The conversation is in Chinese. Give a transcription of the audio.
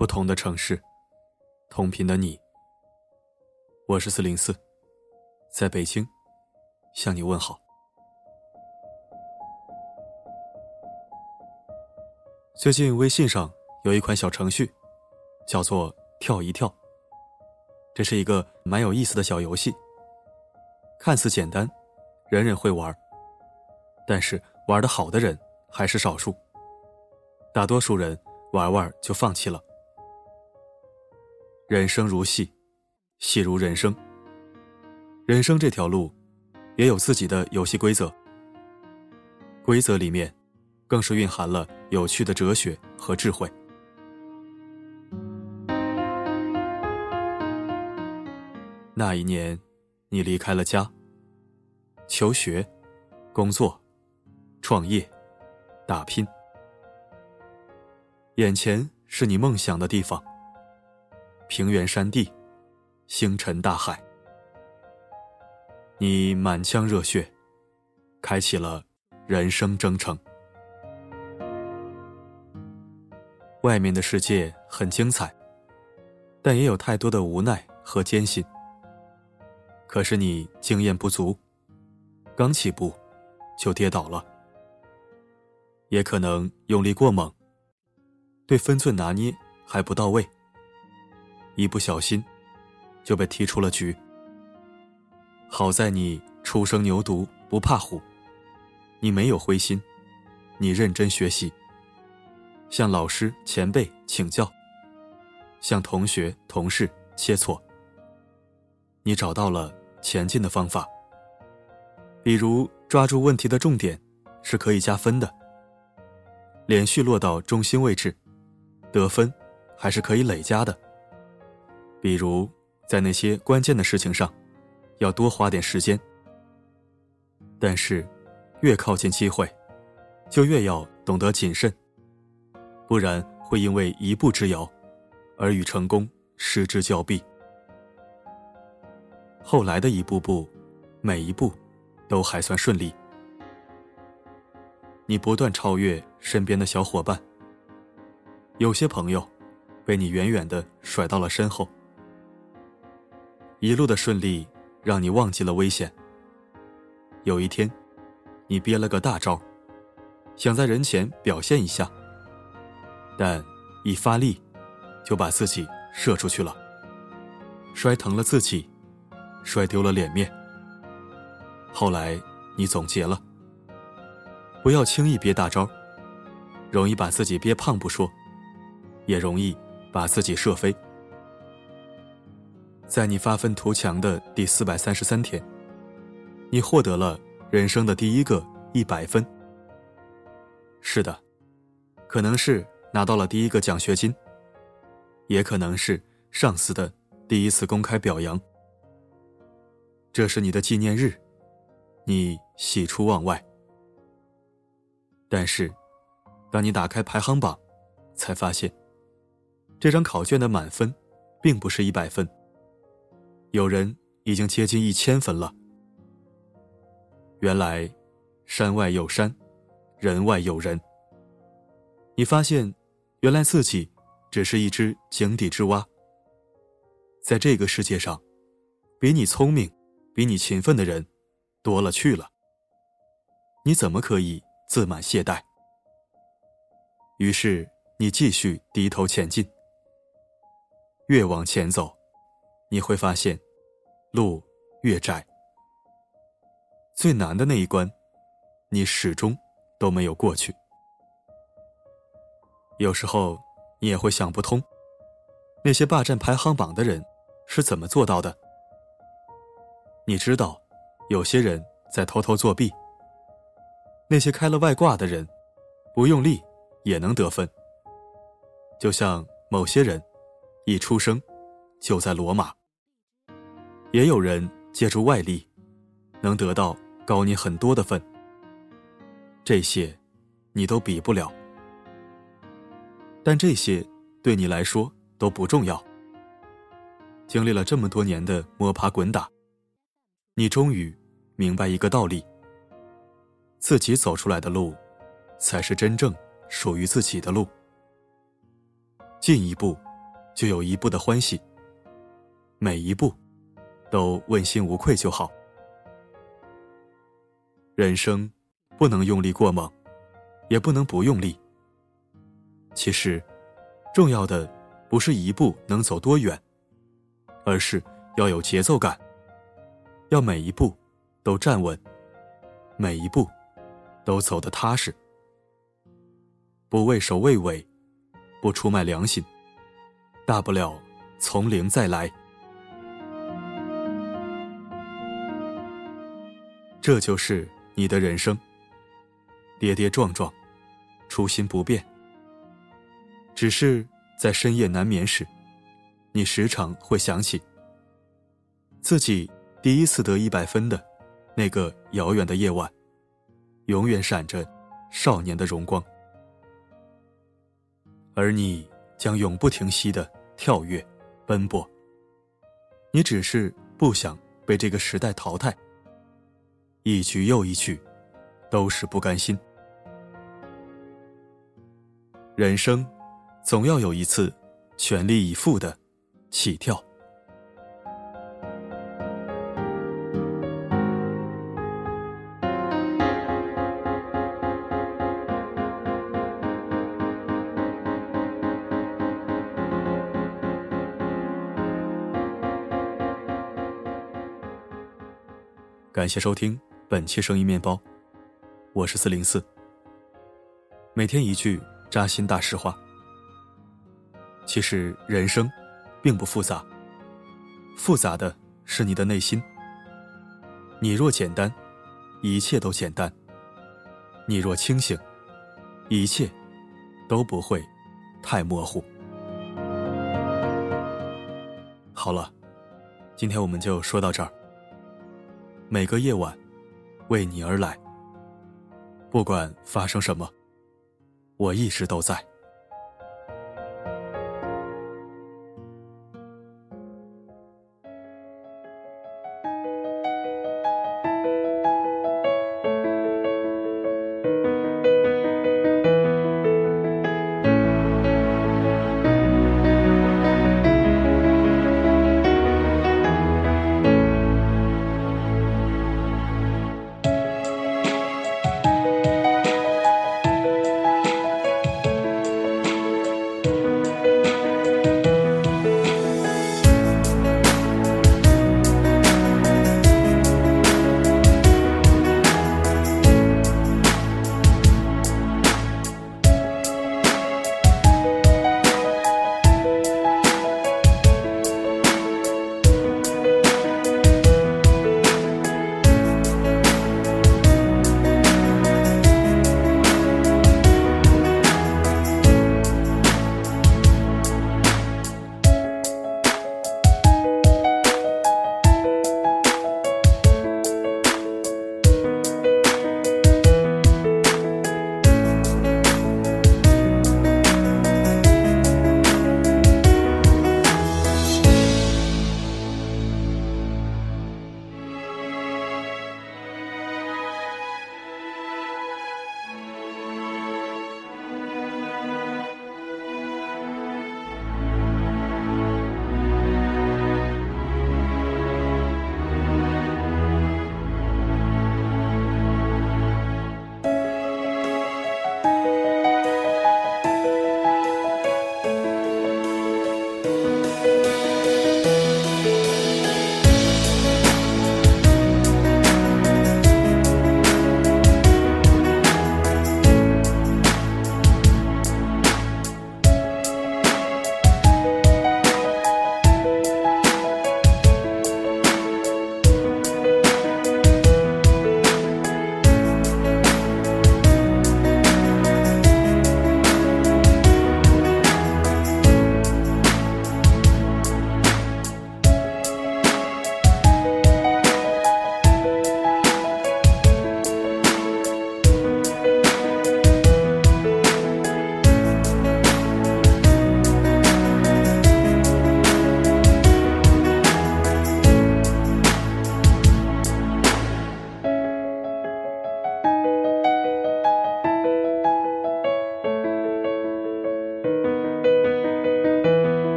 不同的城市，同频的你。我是四零四，在北京向你问好。最近微信上有一款小程序，叫做“跳一跳”。这是一个蛮有意思的小游戏，看似简单，人人会玩，但是玩的好的人还是少数。大多数人玩玩就放弃了。人生如戏。戏如人生，人生这条路也有自己的游戏规则。规则里面，更是蕴含了有趣的哲学和智慧。那一年，你离开了家，求学、工作、创业、打拼，眼前是你梦想的地方，平原山地。星辰大海，你满腔热血，开启了人生征程。外面的世界很精彩，但也有太多的无奈和艰辛。可是你经验不足，刚起步就跌倒了，也可能用力过猛，对分寸拿捏还不到位，一不小心。就被踢出了局。好在你初生牛犊不怕虎，你没有灰心，你认真学习，向老师前辈请教，向同学同事切磋。你找到了前进的方法，比如抓住问题的重点，是可以加分的；连续落到中心位置，得分还是可以累加的。比如。在那些关键的事情上，要多花点时间。但是，越靠近机会，就越要懂得谨慎，不然会因为一步之遥，而与成功失之交臂。后来的一步步，每一步，都还算顺利。你不断超越身边的小伙伴，有些朋友，被你远远的甩到了身后。一路的顺利，让你忘记了危险。有一天，你憋了个大招，想在人前表现一下，但一发力，就把自己射出去了，摔疼了自己，摔丢了脸面。后来你总结了，不要轻易憋大招，容易把自己憋胖不说，也容易把自己射飞。在你发愤图强的第四百三十三天，你获得了人生的第一个一百分。是的，可能是拿到了第一个奖学金，也可能是上司的第一次公开表扬。这是你的纪念日，你喜出望外。但是，当你打开排行榜，才发现，这张考卷的满分，并不是一百分。有人已经接近一千分了。原来，山外有山，人外有人。你发现，原来自己只是一只井底之蛙。在这个世界上，比你聪明、比你勤奋的人多了去了。你怎么可以自满懈怠？于是，你继续低头前进。越往前走。你会发现，路越窄，最难的那一关，你始终都没有过去。有时候，你也会想不通，那些霸占排行榜的人是怎么做到的？你知道，有些人在偷偷作弊。那些开了外挂的人，不用力也能得分。就像某些人，一出生就在罗马。也有人借助外力，能得到高你很多的分。这些，你都比不了。但这些对你来说都不重要。经历了这么多年的摸爬滚打，你终于明白一个道理：自己走出来的路，才是真正属于自己的路。进一步，就有一步的欢喜。每一步，都问心无愧就好。人生不能用力过猛，也不能不用力。其实，重要的不是一步能走多远。而是要有节奏感，要每一步都站稳，每一步都走得踏实，不畏首畏尾，不出卖良心，大不了从零再来。这就是你的人生，跌跌撞撞，初心不变，只是在深夜难眠时。你时常会想起自己第一次得一百分的那个遥远的夜晚，永远闪着少年的荣光，而你将永不停息的跳跃、奔波。你只是不想被这个时代淘汰，一曲又一曲，都是不甘心。人生总要有一次全力以赴的。起跳。感谢收听本期声音面包，我是四零四。每天一句扎心大实话。其实人生。并不复杂，复杂的是你的内心。你若简单，一切都简单；你若清醒，一切都不会太模糊。好了，今天我们就说到这儿。每个夜晚，为你而来。不管发生什么，我一直都在。